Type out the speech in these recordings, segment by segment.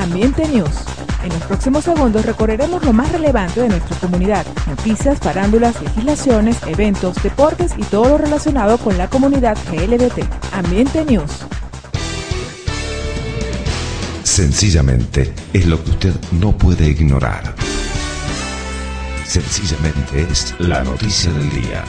Ambiente News. En los próximos segundos recorreremos lo más relevante de nuestra comunidad, noticias, parándulas, legislaciones, eventos, deportes y todo lo relacionado con la comunidad GLBT. Ambiente News. Sencillamente es lo que usted no puede ignorar. Sencillamente es la noticia del día.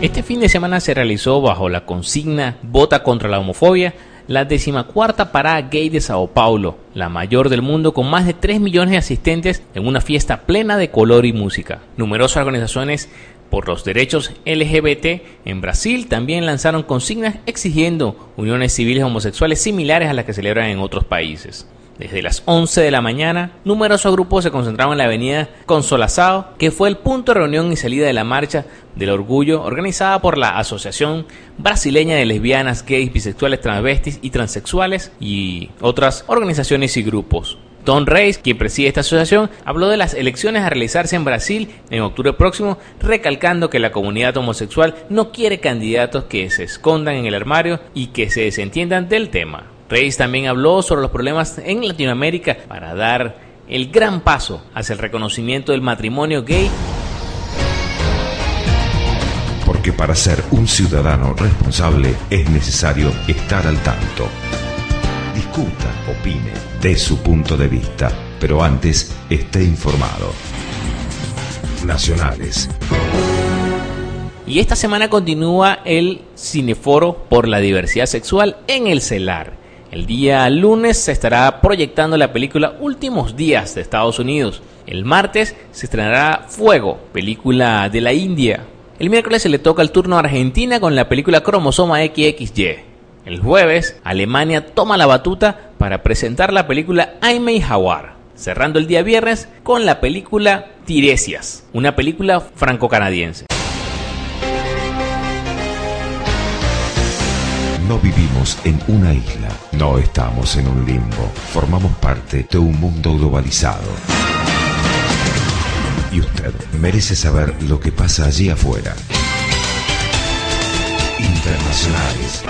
Este fin de semana se realizó bajo la consigna Vota contra la homofobia la decimacuarta parada gay de Sao Paulo, la mayor del mundo con más de 3 millones de asistentes en una fiesta plena de color y música. Numerosas organizaciones por los derechos LGBT en Brasil también lanzaron consignas exigiendo uniones civiles homosexuales similares a las que celebran en otros países. Desde las 11 de la mañana, numerosos grupos se concentraron en la avenida Consolazao, que fue el punto de reunión y salida de la marcha del orgullo organizada por la Asociación Brasileña de Lesbianas, Gays, Bisexuales, Transvestis y Transexuales y otras organizaciones y grupos. Don Reis, quien preside esta asociación, habló de las elecciones a realizarse en Brasil en octubre próximo, recalcando que la comunidad homosexual no quiere candidatos que se escondan en el armario y que se desentiendan del tema. Reis también habló sobre los problemas en Latinoamérica para dar el gran paso hacia el reconocimiento del matrimonio gay. Porque para ser un ciudadano responsable es necesario estar al tanto. Discuta, opine, dé su punto de vista, pero antes esté informado. Nacionales. Y esta semana continúa el Cineforo por la Diversidad Sexual en el CELAR. El día lunes se estará proyectando la película Últimos Días de Estados Unidos. El martes se estrenará Fuego, película de la India. El miércoles se le toca el turno a Argentina con la película Cromosoma XXY. El jueves, Alemania toma la batuta para presentar la película Aimee Hawar, cerrando el día viernes con la película Tiresias, una película franco-canadiense. Vivimos en una isla, no estamos en un limbo, formamos parte de un mundo globalizado. Y usted merece saber lo que pasa allí afuera. Internacionales.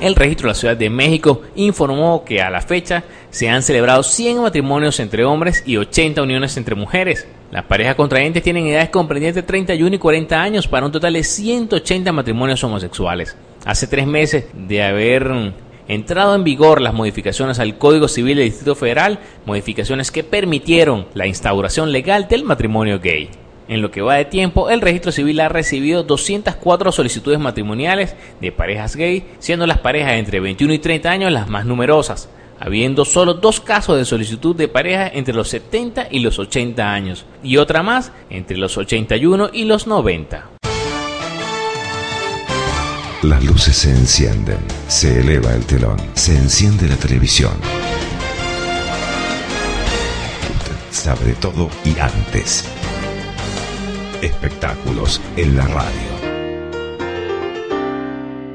El registro de la Ciudad de México informó que a la fecha se han celebrado 100 matrimonios entre hombres y 80 uniones entre mujeres. Las parejas contrayentes tienen edades comprendidas de 31 y 40 años para un total de 180 matrimonios homosexuales. Hace tres meses de haber entrado en vigor las modificaciones al Código Civil del Distrito Federal, modificaciones que permitieron la instauración legal del matrimonio gay. En lo que va de tiempo, el registro civil ha recibido 204 solicitudes matrimoniales de parejas gay, siendo las parejas entre 21 y 30 años las más numerosas habiendo solo dos casos de solicitud de pareja entre los 70 y los 80 años, y otra más entre los 81 y los 90. Las luces se encienden, se eleva el telón, se enciende la televisión. Usted sabe todo y antes. Espectáculos en la radio.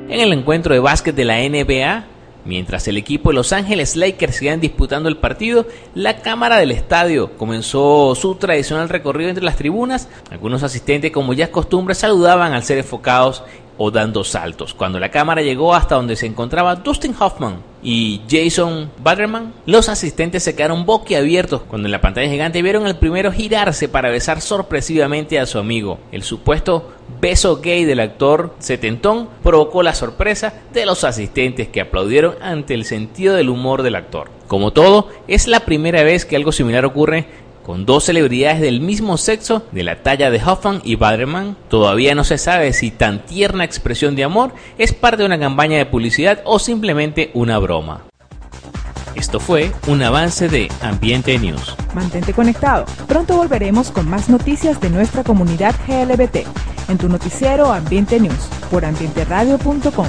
En el encuentro de básquet de la NBA, Mientras el equipo de Los Ángeles Lakers seguían disputando el partido, la cámara del estadio comenzó su tradicional recorrido entre las tribunas. Algunos asistentes, como ya es costumbre, saludaban al ser enfocados o dando saltos. Cuando la cámara llegó hasta donde se encontraba Dustin Hoffman y Jason Butterman, los asistentes se quedaron boquiabiertos cuando en la pantalla gigante vieron al primero girarse para besar sorpresivamente a su amigo. El supuesto beso gay del actor setentón provocó la sorpresa de los asistentes que aplaudieron ante el sentido del humor del actor. Como todo, es la primera vez que algo similar ocurre con dos celebridades del mismo sexo de la talla de Hoffman y Baderman, todavía no se sabe si tan tierna expresión de amor es parte de una campaña de publicidad o simplemente una broma. Esto fue un avance de Ambiente News. Mantente conectado. Pronto volveremos con más noticias de nuestra comunidad GLBT en tu noticiero Ambiente News por ambienteradio.com.